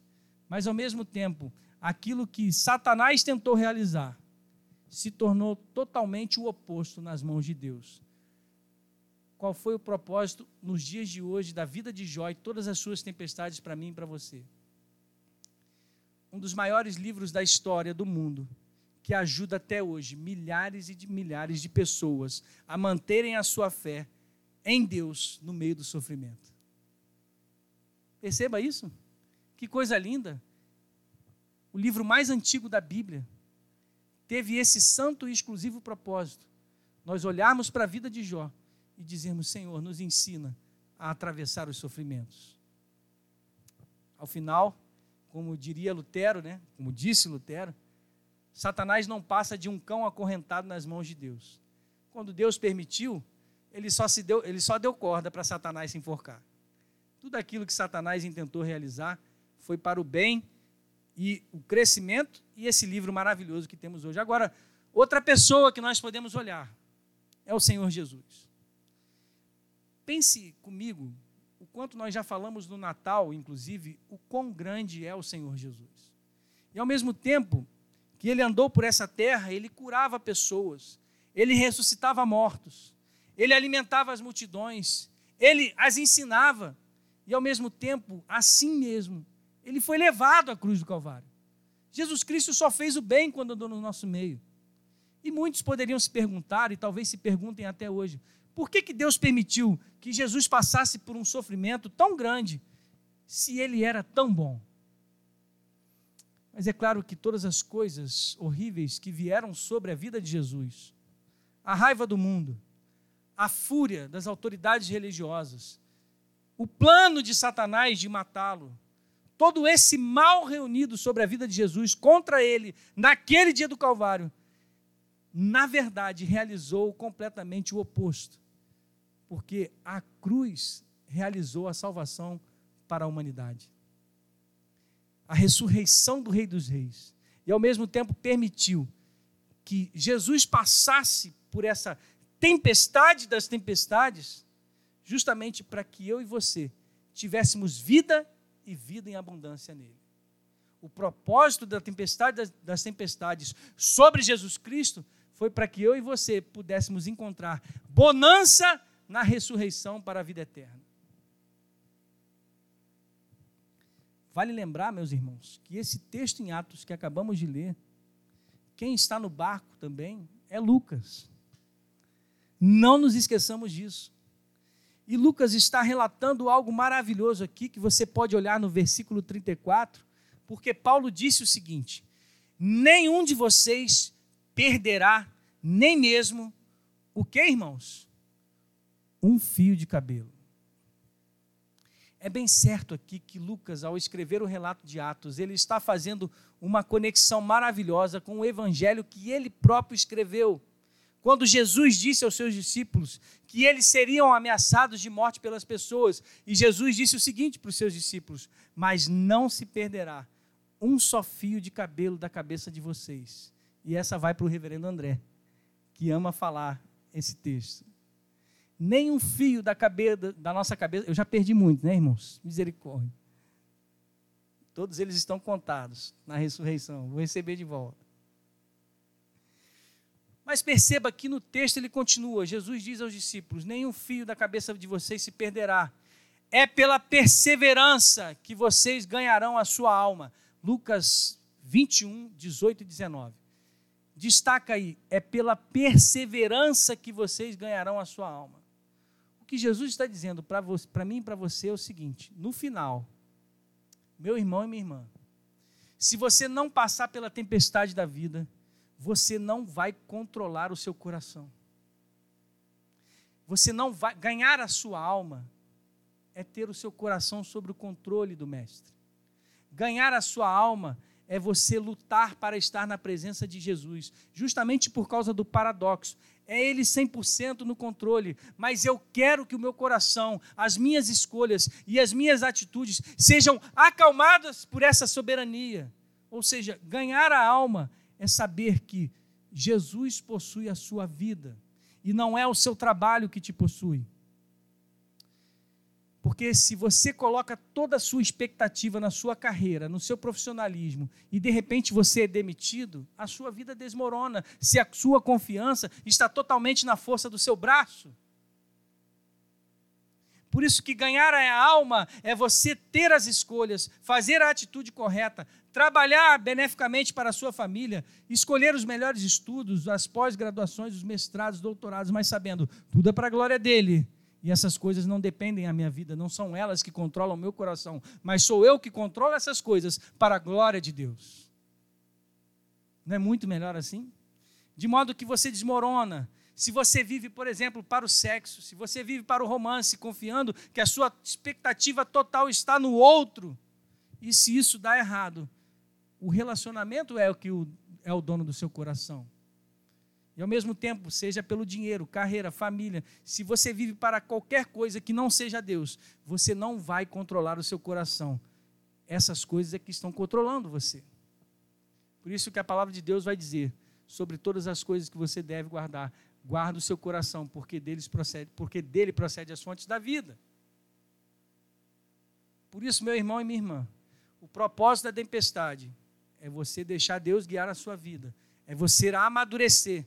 Speaker 1: mas ao mesmo tempo, aquilo que Satanás tentou realizar se tornou totalmente o oposto nas mãos de Deus. Qual foi o propósito nos dias de hoje da vida de Jó e todas as suas tempestades para mim e para você? Um dos maiores livros da história do mundo que ajuda até hoje milhares e de milhares de pessoas a manterem a sua fé em Deus no meio do sofrimento. Perceba isso? Que coisa linda! O livro mais antigo da Bíblia teve esse santo e exclusivo propósito: nós olharmos para a vida de Jó e dizermos: Senhor, nos ensina a atravessar os sofrimentos. Ao final, como diria Lutero, né? Como disse Lutero, Satanás não passa de um cão acorrentado nas mãos de Deus. Quando Deus permitiu, ele só, se deu, ele só deu corda para Satanás se enforcar. Tudo aquilo que Satanás intentou realizar foi para o bem e o crescimento e esse livro maravilhoso que temos hoje. Agora, outra pessoa que nós podemos olhar é o Senhor Jesus. Pense comigo o quanto nós já falamos no Natal, inclusive, o quão grande é o Senhor Jesus. E ao mesmo tempo, que ele andou por essa terra, ele curava pessoas, ele ressuscitava mortos, ele alimentava as multidões, ele as ensinava, e ao mesmo tempo, assim mesmo, ele foi levado à cruz do Calvário. Jesus Cristo só fez o bem quando andou no nosso meio. E muitos poderiam se perguntar, e talvez se perguntem até hoje, por que, que Deus permitiu que Jesus passasse por um sofrimento tão grande, se ele era tão bom? Mas é claro que todas as coisas horríveis que vieram sobre a vida de Jesus, a raiva do mundo, a fúria das autoridades religiosas, o plano de Satanás de matá-lo, todo esse mal reunido sobre a vida de Jesus contra ele naquele dia do Calvário, na verdade realizou completamente o oposto, porque a cruz realizou a salvação para a humanidade a ressurreição do Rei dos Reis. E ao mesmo tempo permitiu que Jesus passasse por essa tempestade das tempestades, justamente para que eu e você tivéssemos vida e vida em abundância nele. O propósito da tempestade das tempestades sobre Jesus Cristo foi para que eu e você pudéssemos encontrar bonança na ressurreição para a vida eterna. Vale lembrar, meus irmãos, que esse texto em Atos que acabamos de ler, quem está no barco também é Lucas. Não nos esqueçamos disso. E Lucas está relatando algo maravilhoso aqui, que você pode olhar no versículo 34, porque Paulo disse o seguinte: Nenhum de vocês perderá nem mesmo o que, irmãos? Um fio de cabelo. É bem certo aqui que Lucas, ao escrever o relato de Atos, ele está fazendo uma conexão maravilhosa com o evangelho que ele próprio escreveu. Quando Jesus disse aos seus discípulos que eles seriam ameaçados de morte pelas pessoas, e Jesus disse o seguinte para os seus discípulos: Mas não se perderá um só fio de cabelo da cabeça de vocês. E essa vai para o reverendo André, que ama falar esse texto nem um fio da, cabeça, da nossa cabeça. Eu já perdi muito, né, irmãos? Misericórdia. Todos eles estão contados na ressurreição. Vou receber de volta. Mas perceba que no texto ele continua. Jesus diz aos discípulos: Nenhum fio da cabeça de vocês se perderá. É pela perseverança que vocês ganharão a sua alma. Lucas 21, 18 e 19. destaca aí, é pela perseverança que vocês ganharão a sua alma. O que Jesus está dizendo para mim e para você é o seguinte: no final, meu irmão e minha irmã, se você não passar pela tempestade da vida, você não vai controlar o seu coração. Você não vai ganhar a sua alma é ter o seu coração sob o controle do mestre. Ganhar a sua alma é você lutar para estar na presença de Jesus, justamente por causa do paradoxo. É Ele 100% no controle, mas eu quero que o meu coração, as minhas escolhas e as minhas atitudes sejam acalmadas por essa soberania. Ou seja, ganhar a alma é saber que Jesus possui a sua vida e não é o seu trabalho que te possui. Porque se você coloca toda a sua expectativa na sua carreira, no seu profissionalismo, e de repente você é demitido, a sua vida desmorona, se a sua confiança está totalmente na força do seu braço. Por isso que ganhar a alma é você ter as escolhas, fazer a atitude correta, trabalhar beneficamente para a sua família, escolher os melhores estudos, as pós-graduações, os mestrados, doutorados, mas sabendo, tudo é para a glória dele e essas coisas não dependem da minha vida, não são elas que controlam o meu coração, mas sou eu que controlo essas coisas para a glória de Deus. Não é muito melhor assim? De modo que você desmorona. Se você vive, por exemplo, para o sexo, se você vive para o romance, confiando que a sua expectativa total está no outro, e se isso dá errado, o relacionamento é o que é o dono do seu coração. E ao mesmo tempo, seja pelo dinheiro, carreira, família, se você vive para qualquer coisa que não seja Deus, você não vai controlar o seu coração. Essas coisas é que estão controlando você. Por isso que a palavra de Deus vai dizer sobre todas as coisas que você deve guardar, guarda o seu coração, porque deles procede, porque dele procede as fontes da vida. Por isso, meu irmão e minha irmã, o propósito da tempestade é você deixar Deus guiar a sua vida, é você amadurecer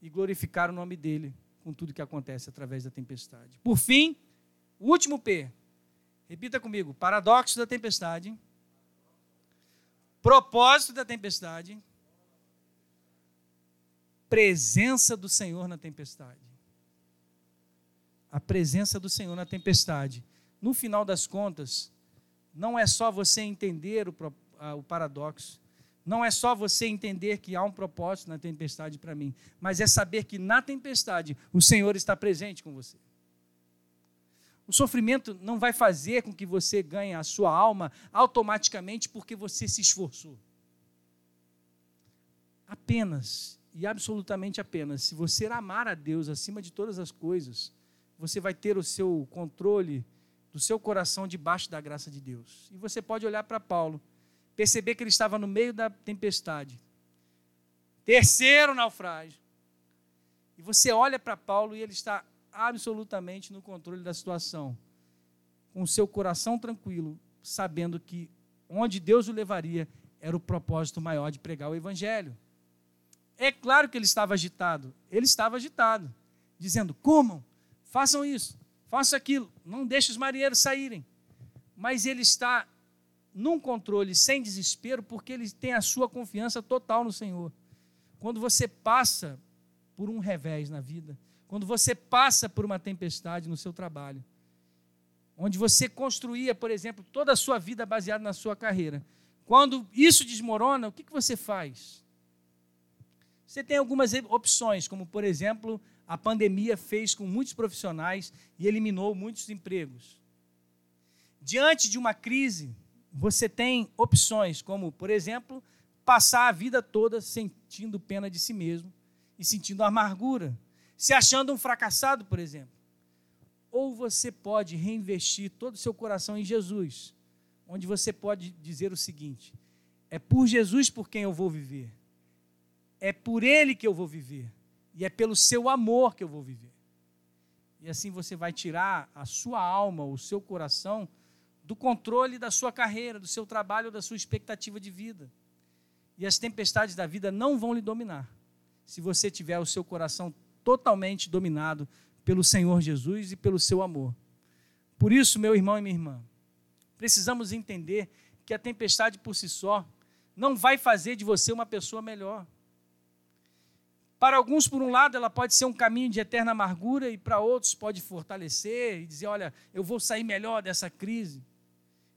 Speaker 1: e glorificar o nome dele com tudo que acontece através da tempestade. Por fim, o último P. Repita comigo: paradoxo da tempestade, propósito da tempestade, presença do Senhor na tempestade. A presença do Senhor na tempestade. No final das contas, não é só você entender o, o paradoxo, não é só você entender que há um propósito na tempestade para mim, mas é saber que na tempestade o Senhor está presente com você. O sofrimento não vai fazer com que você ganhe a sua alma automaticamente porque você se esforçou. Apenas e absolutamente apenas, se você amar a Deus acima de todas as coisas, você vai ter o seu controle do seu coração debaixo da graça de Deus. E você pode olhar para Paulo perceber que ele estava no meio da tempestade. Terceiro naufrágio. E você olha para Paulo e ele está absolutamente no controle da situação, com o seu coração tranquilo, sabendo que onde Deus o levaria era o propósito maior de pregar o evangelho. É claro que ele estava agitado, ele estava agitado, dizendo: comam, façam isso, façam aquilo, não deixe os marinheiros saírem. Mas ele está num controle sem desespero, porque ele tem a sua confiança total no Senhor. Quando você passa por um revés na vida, quando você passa por uma tempestade no seu trabalho, onde você construía, por exemplo, toda a sua vida baseada na sua carreira, quando isso desmorona, o que, que você faz? Você tem algumas opções, como, por exemplo, a pandemia fez com muitos profissionais e eliminou muitos empregos. Diante de uma crise, você tem opções, como, por exemplo, passar a vida toda sentindo pena de si mesmo e sentindo amargura, se achando um fracassado, por exemplo. Ou você pode reinvestir todo o seu coração em Jesus, onde você pode dizer o seguinte: é por Jesus por quem eu vou viver, é por Ele que eu vou viver, e é pelo seu amor que eu vou viver. E assim você vai tirar a sua alma, o seu coração do controle da sua carreira, do seu trabalho, da sua expectativa de vida. E as tempestades da vida não vão lhe dominar, se você tiver o seu coração totalmente dominado pelo Senhor Jesus e pelo seu amor. Por isso, meu irmão e minha irmã, precisamos entender que a tempestade por si só não vai fazer de você uma pessoa melhor. Para alguns, por um lado, ela pode ser um caminho de eterna amargura, e para outros pode fortalecer e dizer: olha, eu vou sair melhor dessa crise.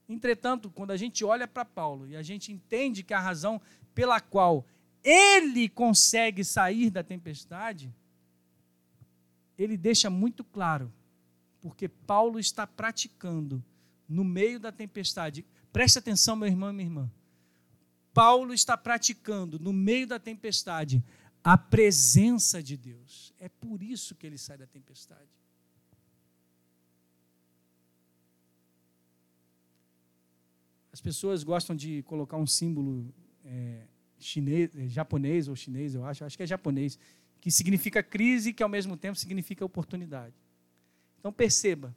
Speaker 1: Entretanto, quando a gente olha para Paulo e a gente entende que a razão pela qual ele consegue sair da tempestade, ele deixa muito claro, porque Paulo está praticando no meio da tempestade. Preste atenção, meu irmão e minha irmã. Paulo está praticando no meio da tempestade a presença de Deus. É por isso que ele sai da tempestade. As pessoas gostam de colocar um símbolo é, chinês, é, japonês ou chinês, eu acho, acho que é japonês, que significa crise, que ao mesmo tempo significa oportunidade. Então perceba,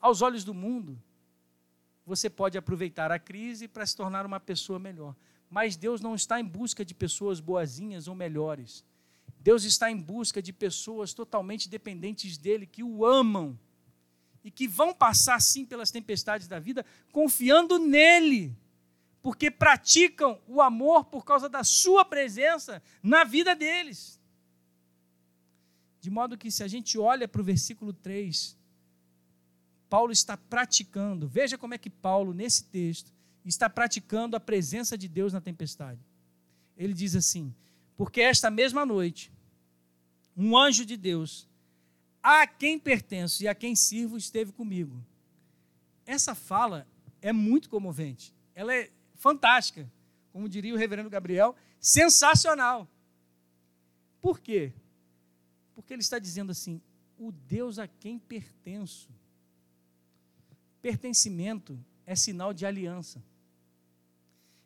Speaker 1: aos olhos do mundo, você pode aproveitar a crise para se tornar uma pessoa melhor. Mas Deus não está em busca de pessoas boazinhas ou melhores. Deus está em busca de pessoas totalmente dependentes dele, que o amam e que vão passar sim pelas tempestades da vida, confiando nele, porque praticam o amor por causa da sua presença na vida deles. De modo que, se a gente olha para o versículo 3, Paulo está praticando, veja como é que Paulo, nesse texto, está praticando a presença de Deus na tempestade. Ele diz assim: Porque esta mesma noite, um anjo de Deus a quem pertenço e a quem sirvo esteve comigo. Essa fala é muito comovente. Ela é fantástica. Como diria o reverendo Gabriel, sensacional. Por quê? Porque ele está dizendo assim: o Deus a quem pertenço. Pertencimento é sinal de aliança.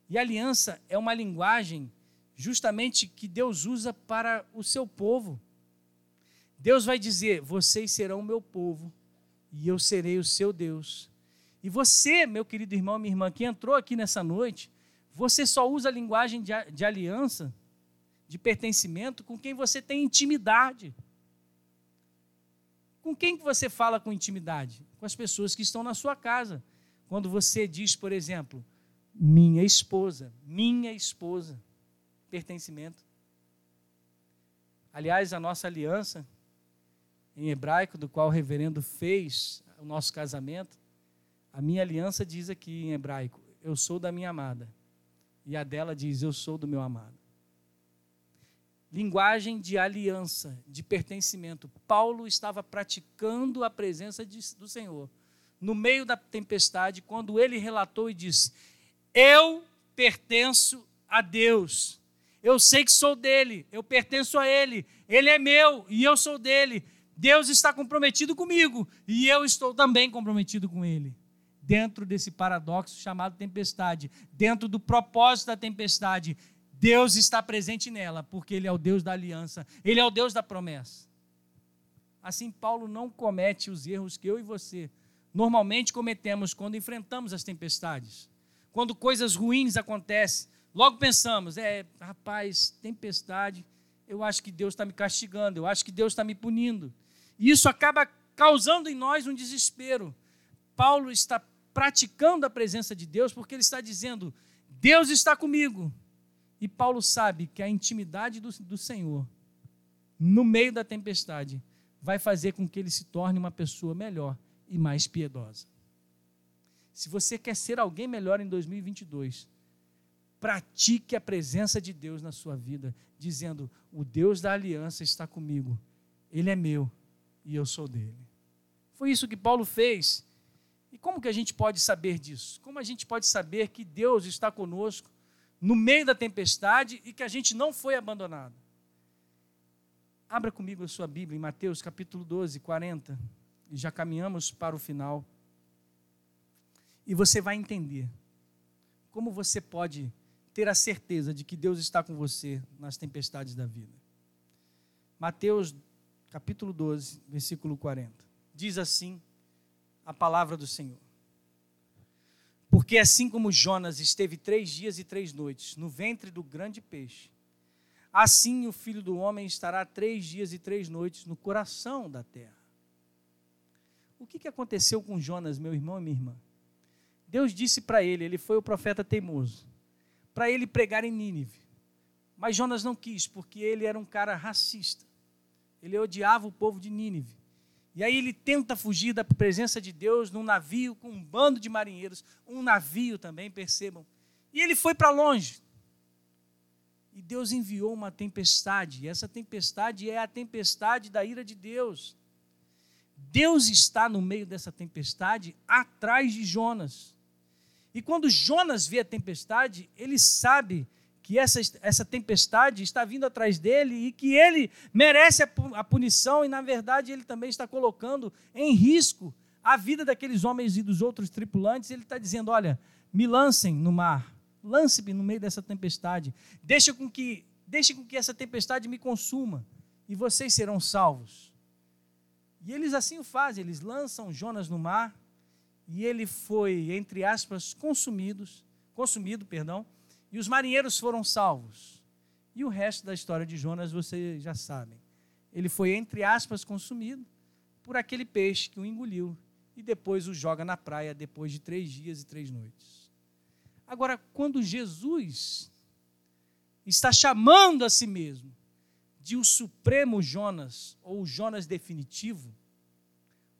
Speaker 1: E aliança é uma linguagem justamente que Deus usa para o seu povo. Deus vai dizer: Vocês serão o meu povo, e eu serei o seu Deus. E você, meu querido irmão, minha irmã, que entrou aqui nessa noite, você só usa a linguagem de, de aliança, de pertencimento, com quem você tem intimidade. Com quem que você fala com intimidade? Com as pessoas que estão na sua casa. Quando você diz, por exemplo, minha esposa, minha esposa, pertencimento. Aliás, a nossa aliança em hebraico, do qual o reverendo fez o nosso casamento, a minha aliança diz aqui em hebraico: Eu sou da minha amada. E a dela diz: Eu sou do meu amado. Linguagem de aliança, de pertencimento. Paulo estava praticando a presença de, do Senhor. No meio da tempestade, quando ele relatou e disse: Eu pertenço a Deus. Eu sei que sou dele, eu pertenço a ele, ele é meu e eu sou dele. Deus está comprometido comigo e eu estou também comprometido com Ele. Dentro desse paradoxo chamado tempestade, dentro do propósito da tempestade, Deus está presente nela, porque Ele é o Deus da aliança, Ele é o Deus da promessa. Assim, Paulo não comete os erros que eu e você normalmente cometemos quando enfrentamos as tempestades. Quando coisas ruins acontecem, logo pensamos: é, rapaz, tempestade, eu acho que Deus está me castigando, eu acho que Deus está me punindo. E isso acaba causando em nós um desespero. Paulo está praticando a presença de Deus porque ele está dizendo: Deus está comigo. E Paulo sabe que a intimidade do, do Senhor, no meio da tempestade, vai fazer com que ele se torne uma pessoa melhor e mais piedosa. Se você quer ser alguém melhor em 2022, pratique a presença de Deus na sua vida, dizendo: O Deus da aliança está comigo, Ele é meu e eu sou dele. Foi isso que Paulo fez. E como que a gente pode saber disso? Como a gente pode saber que Deus está conosco no meio da tempestade e que a gente não foi abandonado? Abra comigo a sua Bíblia em Mateus capítulo 12, 40, e já caminhamos para o final. E você vai entender como você pode ter a certeza de que Deus está com você nas tempestades da vida. Mateus capítulo 12, versículo 40. Diz assim a palavra do Senhor. Porque assim como Jonas esteve três dias e três noites no ventre do grande peixe, assim o filho do homem estará três dias e três noites no coração da terra. O que aconteceu com Jonas, meu irmão e minha irmã? Deus disse para ele, ele foi o profeta teimoso, para ele pregar em Nínive. Mas Jonas não quis, porque ele era um cara racista. Ele odiava o povo de Nínive. E aí ele tenta fugir da presença de Deus num navio com um bando de marinheiros, um navio também, percebam. E ele foi para longe. E Deus enviou uma tempestade. E essa tempestade é a tempestade da ira de Deus. Deus está no meio dessa tempestade, atrás de Jonas. E quando Jonas vê a tempestade, ele sabe que essa, essa tempestade está vindo atrás dele e que ele merece a, punição, e na verdade ele também está colocando em risco a vida daqueles homens e dos outros tripulantes. Ele está dizendo: Olha, me lancem no mar, lance-me no meio dessa tempestade, deixe com que, deixe com que essa tempestade me consuma, e vocês serão salvos. E eles assim o fazem, eles lançam Jonas no mar, e ele foi, entre aspas, consumidos, consumido, perdão, e os marinheiros foram salvos. E o resto da história de Jonas vocês já sabem. Ele foi, entre aspas, consumido por aquele peixe que o engoliu e depois o joga na praia depois de três dias e três noites. Agora, quando Jesus está chamando a si mesmo de o supremo Jonas, ou o Jonas definitivo,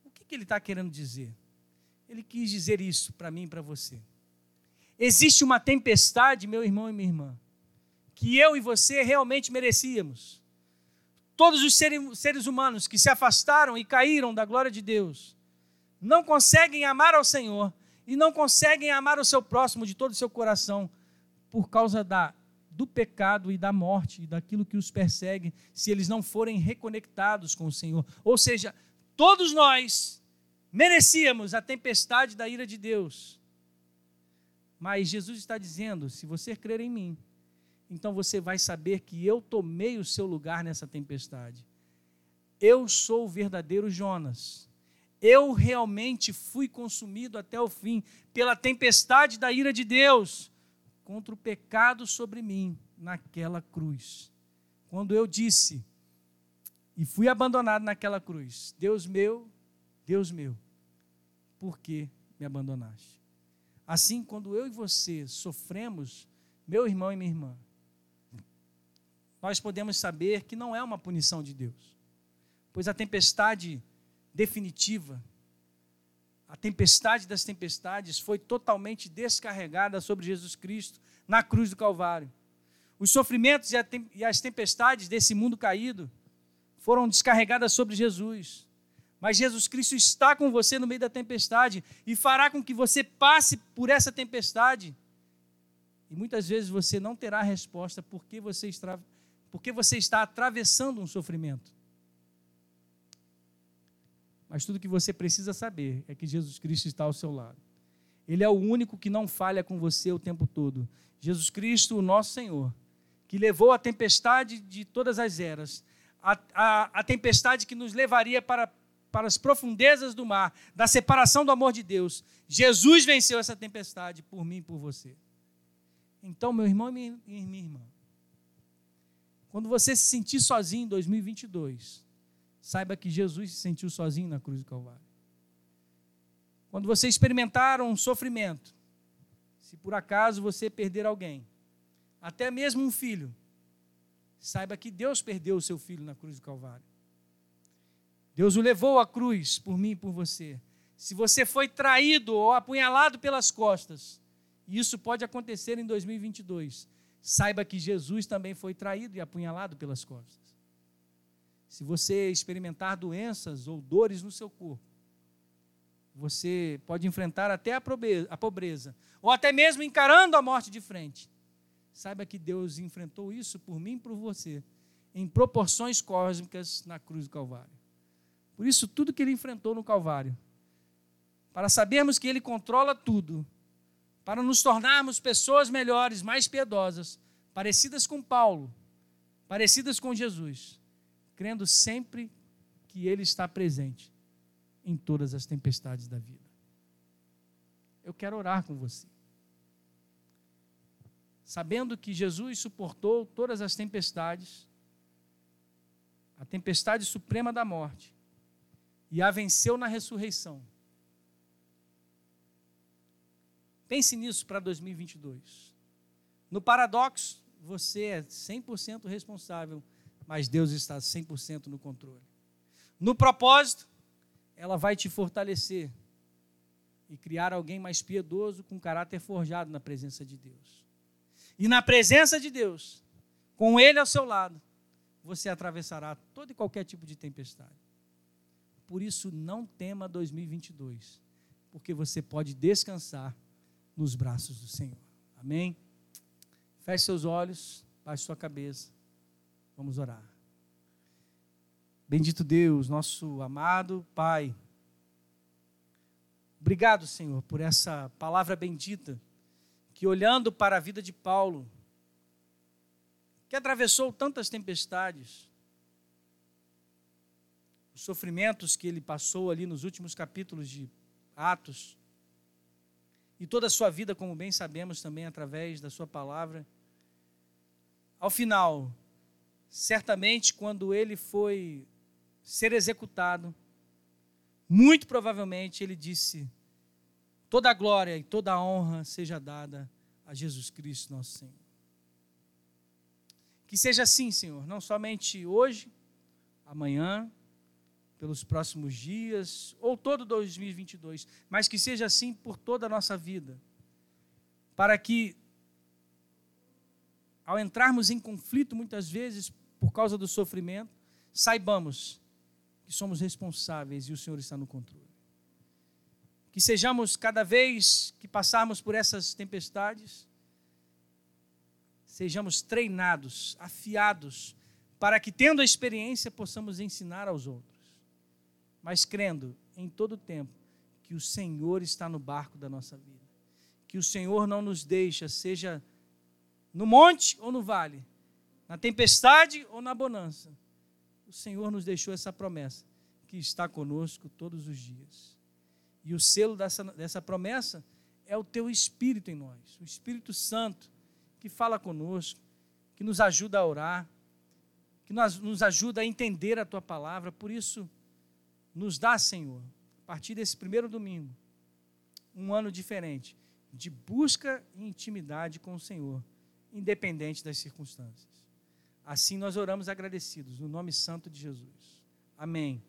Speaker 1: o que, que ele está querendo dizer? Ele quis dizer isso para mim e para você. Existe uma tempestade, meu irmão e minha irmã, que eu e você realmente merecíamos. Todos os seres humanos que se afastaram e caíram da glória de Deus não conseguem amar ao Senhor e não conseguem amar o seu próximo de todo o seu coração por causa da, do pecado e da morte e daquilo que os persegue se eles não forem reconectados com o Senhor. Ou seja, todos nós merecíamos a tempestade da ira de Deus mas Jesus está dizendo: se você crer em mim, então você vai saber que eu tomei o seu lugar nessa tempestade. Eu sou o verdadeiro Jonas. Eu realmente fui consumido até o fim pela tempestade da ira de Deus contra o pecado sobre mim naquela cruz. Quando eu disse e fui abandonado naquela cruz: Deus meu, Deus meu, por que me abandonaste? Assim, quando eu e você sofremos, meu irmão e minha irmã, nós podemos saber que não é uma punição de Deus, pois a tempestade definitiva, a tempestade das tempestades foi totalmente descarregada sobre Jesus Cristo na cruz do Calvário. Os sofrimentos e as tempestades desse mundo caído foram descarregadas sobre Jesus. Mas Jesus Cristo está com você no meio da tempestade e fará com que você passe por essa tempestade. E muitas vezes você não terá resposta porque você está, você está atravessando um sofrimento. Mas tudo que você precisa saber é que Jesus Cristo está ao seu lado. Ele é o único que não falha com você o tempo todo. Jesus Cristo, o nosso Senhor, que levou a tempestade de todas as eras, a, a, a tempestade que nos levaria para para as profundezas do mar, da separação do amor de Deus. Jesus venceu essa tempestade por mim e por você. Então, meu irmão e minha irmã, quando você se sentir sozinho em 2022, saiba que Jesus se sentiu sozinho na cruz do Calvário. Quando você experimentar um sofrimento, se por acaso você perder alguém, até mesmo um filho, saiba que Deus perdeu o seu filho na cruz do Calvário. Deus o levou à cruz por mim e por você. Se você foi traído ou apunhalado pelas costas, e isso pode acontecer em 2022, saiba que Jesus também foi traído e apunhalado pelas costas. Se você experimentar doenças ou dores no seu corpo, você pode enfrentar até a pobreza, ou até mesmo encarando a morte de frente. Saiba que Deus enfrentou isso por mim e por você, em proporções cósmicas na cruz do Calvário. Por isso, tudo que ele enfrentou no Calvário, para sabermos que ele controla tudo, para nos tornarmos pessoas melhores, mais piedosas, parecidas com Paulo, parecidas com Jesus, crendo sempre que ele está presente em todas as tempestades da vida. Eu quero orar com você. Sabendo que Jesus suportou todas as tempestades, a tempestade suprema da morte, e a venceu na ressurreição. Pense nisso para 2022. No paradoxo, você é 100% responsável, mas Deus está 100% no controle. No propósito, ela vai te fortalecer e criar alguém mais piedoso com caráter forjado na presença de Deus. E na presença de Deus, com Ele ao seu lado, você atravessará todo e qualquer tipo de tempestade. Por isso, não tema 2022, porque você pode descansar nos braços do Senhor. Amém? Feche seus olhos, baixe sua cabeça. Vamos orar. Bendito Deus, nosso amado Pai. Obrigado, Senhor, por essa palavra bendita, que olhando para a vida de Paulo, que atravessou tantas tempestades, os sofrimentos que ele passou ali nos últimos capítulos de Atos, e toda a sua vida, como bem sabemos também através da sua palavra. Ao final, certamente quando ele foi ser executado, muito provavelmente ele disse: toda a glória e toda a honra seja dada a Jesus Cristo, nosso Senhor. Que seja assim, Senhor, não somente hoje, amanhã, pelos próximos dias, ou todo 2022, mas que seja assim por toda a nossa vida, para que, ao entrarmos em conflito, muitas vezes, por causa do sofrimento, saibamos que somos responsáveis e o Senhor está no controle. Que sejamos, cada vez que passarmos por essas tempestades, sejamos treinados, afiados, para que, tendo a experiência, possamos ensinar aos outros mas crendo em todo tempo que o Senhor está no barco da nossa vida. Que o Senhor não nos deixa, seja no monte ou no vale, na tempestade ou na bonança. O Senhor nos deixou essa promessa, que está conosco todos os dias. E o selo dessa, dessa promessa é o teu Espírito em nós, o Espírito Santo, que fala conosco, que nos ajuda a orar, que nos, nos ajuda a entender a tua palavra. Por isso, nos dá, Senhor, a partir desse primeiro domingo, um ano diferente de busca e intimidade com o Senhor, independente das circunstâncias. Assim nós oramos agradecidos, no nome santo de Jesus. Amém.